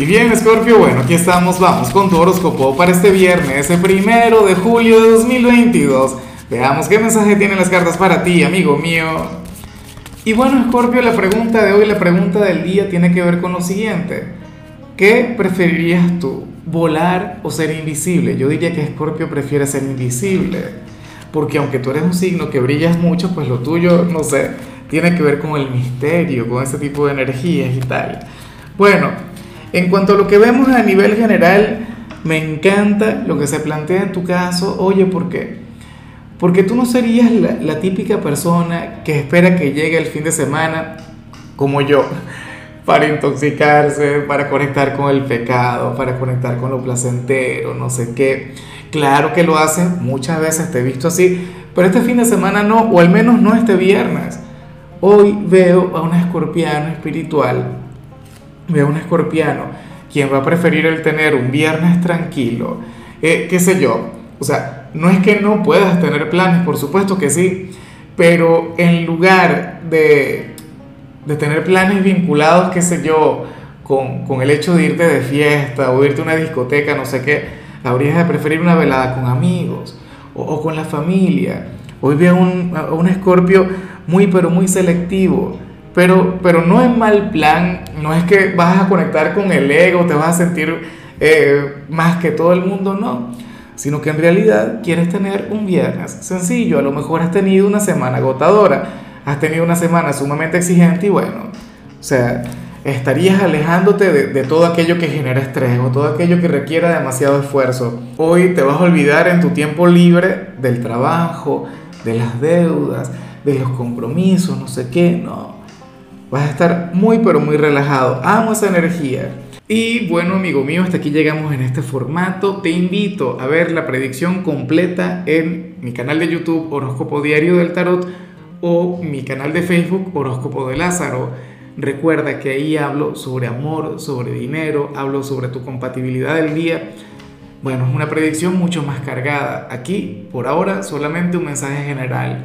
Y bien, Scorpio, bueno, aquí estamos, vamos con tu horóscopo para este viernes, el primero de julio de 2022. Veamos qué mensaje tienen las cartas para ti, amigo mío. Y bueno, Scorpio, la pregunta de hoy, la pregunta del día tiene que ver con lo siguiente. ¿Qué preferirías tú, volar o ser invisible? Yo diría que Scorpio prefiere ser invisible, porque aunque tú eres un signo que brillas mucho, pues lo tuyo, no sé, tiene que ver con el misterio, con ese tipo de energías y tal. Bueno, en cuanto a lo que vemos a nivel general, me encanta lo que se plantea en tu caso. Oye, ¿por qué? Porque tú no serías la, típica persona que espera que llegue el fin de semana como yo, para intoxicarse, para conectar con el pecado, para conectar con lo placentero, no sé qué. Claro que lo hacen, muchas veces te he visto así, pero este fin de semana no, o al menos no este viernes. Hoy veo a un escorpiano espiritual Veo un escorpiano, quien va a preferir el tener un viernes tranquilo, eh, qué sé yo. O sea, no es que no puedas tener planes, por supuesto que sí, pero en lugar de, de tener planes vinculados, qué sé yo, con, con, el hecho de irte de fiesta o irte a una discoteca, no sé qué, habrías de preferir una velada con amigos o, con la familia. Hoy veo un, un escorpio muy, pero muy selectivo pero, pero no es mal plan, no es que vas a conectar con el ego, te vas a sentir eh, más que todo el mundo, no. Sino que en realidad quieres tener un viernes sencillo. A lo mejor has tenido una semana agotadora, has tenido una semana sumamente exigente y bueno, o sea, estarías alejándote de, de, todo aquello que genera estrés o todo aquello que requiera demasiado esfuerzo. Hoy te vas a olvidar en tu tiempo libre del trabajo, de las deudas, de los compromisos, no sé qué, no. Vas a estar muy pero muy relajado. Amo esa energía. Y bueno, amigo mío, hasta aquí llegamos en este formato. Te invito a ver la predicción completa en mi canal de YouTube Horóscopo Diario del Tarot o mi canal de Facebook Horóscopo de Lázaro. Recuerda que ahí hablo sobre amor, sobre dinero, hablo sobre tu compatibilidad del día. Bueno, es una predicción mucho más cargada. Aquí, por ahora, solamente un mensaje general